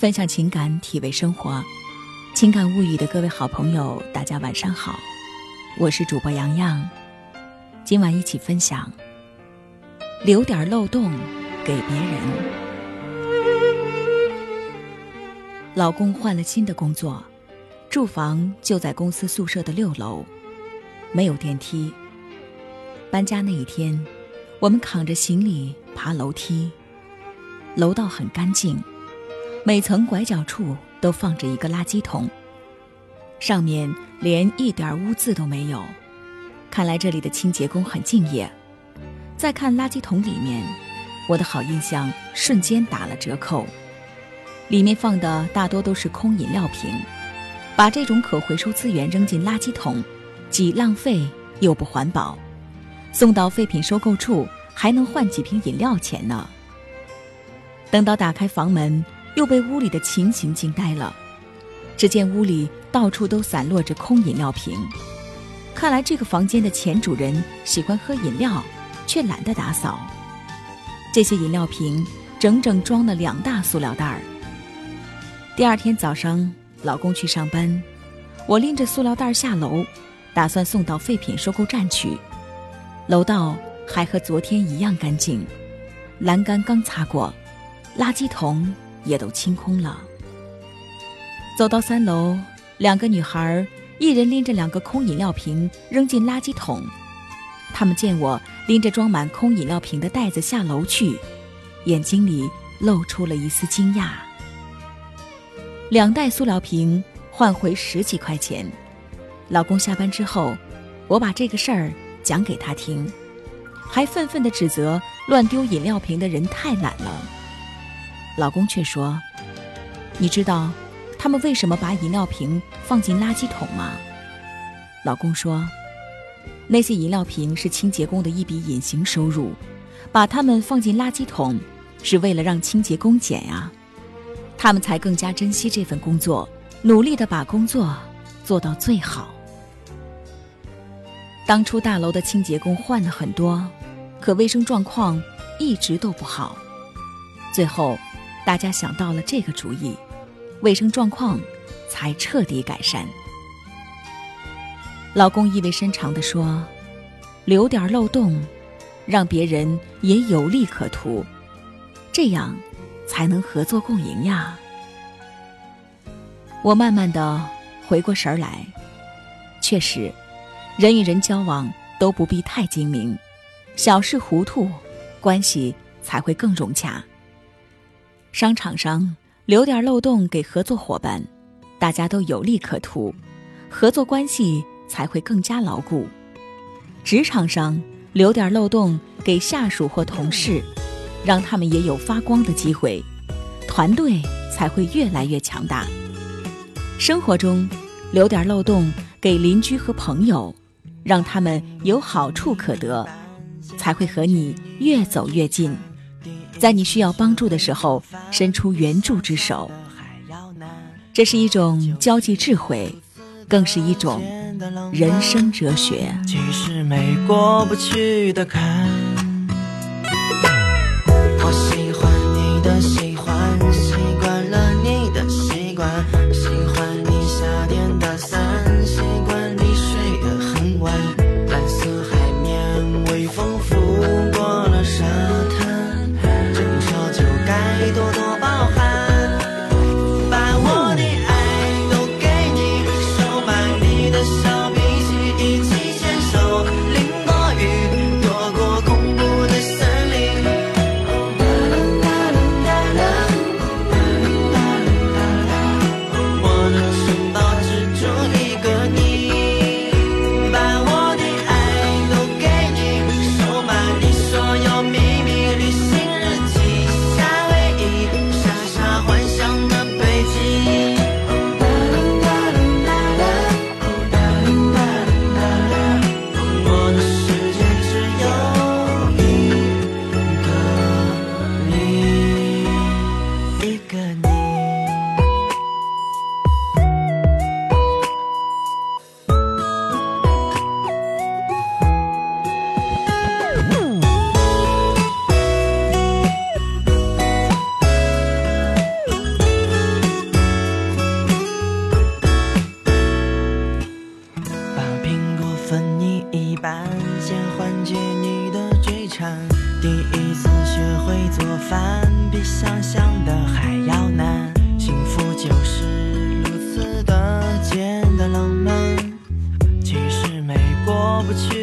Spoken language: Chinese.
分享情感，体味生活。情感物语的各位好朋友，大家晚上好，我是主播洋洋。今晚一起分享：留点漏洞给别人。老公换了新的工作，住房就在公司宿舍的六楼，没有电梯。搬家那一天，我们扛着行李爬楼梯，楼道很干净。每层拐角处都放着一个垃圾桶，上面连一点污渍都没有。看来这里的清洁工很敬业。再看垃圾桶里面，我的好印象瞬间打了折扣。里面放的大多都是空饮料瓶，把这种可回收资源扔进垃圾桶，既浪费又不环保。送到废品收购处还能换几瓶饮料钱呢。等到打开房门。又被屋里的情形惊呆了。只见屋里到处都散落着空饮料瓶，看来这个房间的前主人喜欢喝饮料，却懒得打扫。这些饮料瓶整整装了两大塑料袋儿。第二天早上，老公去上班，我拎着塑料袋下楼，打算送到废品收购站去。楼道还和昨天一样干净，栏杆刚擦过，垃圾桶。也都清空了。走到三楼，两个女孩一人拎着两个空饮料瓶扔进垃圾桶。她们见我拎着装满空饮料瓶的袋子下楼去，眼睛里露出了一丝惊讶。两袋塑料瓶换回十几块钱。老公下班之后，我把这个事儿讲给他听，还愤愤地指责乱丢饮料瓶的人太懒了。老公却说：“你知道他们为什么把饮料瓶放进垃圾桶吗？”老公说：“那些饮料瓶是清洁工的一笔隐形收入，把它们放进垃圾桶是为了让清洁工捡呀，他们才更加珍惜这份工作，努力的把工作做到最好。当初大楼的清洁工换了很多，可卫生状况一直都不好，最后。”大家想到了这个主意，卫生状况才彻底改善。老公意味深长地说：“留点漏洞，让别人也有利可图，这样才能合作共赢呀。”我慢慢的回过神来，确实，人与人交往都不必太精明，小事糊涂，关系才会更融洽。商场上留点漏洞给合作伙伴，大家都有利可图，合作关系才会更加牢固。职场上留点漏洞给下属或同事，让他们也有发光的机会，团队才会越来越强大。生活中留点漏洞给邻居和朋友，让他们有好处可得，才会和你越走越近。在你需要帮助的时候，伸出援助之手，这是一种交际智慧，更是一种人生哲学。其实没过不去的坎。我分你一半，先缓解你的追馋。第一次学会做饭，比想象的还要难。幸福就是如此的简单浪漫，其实没过不去。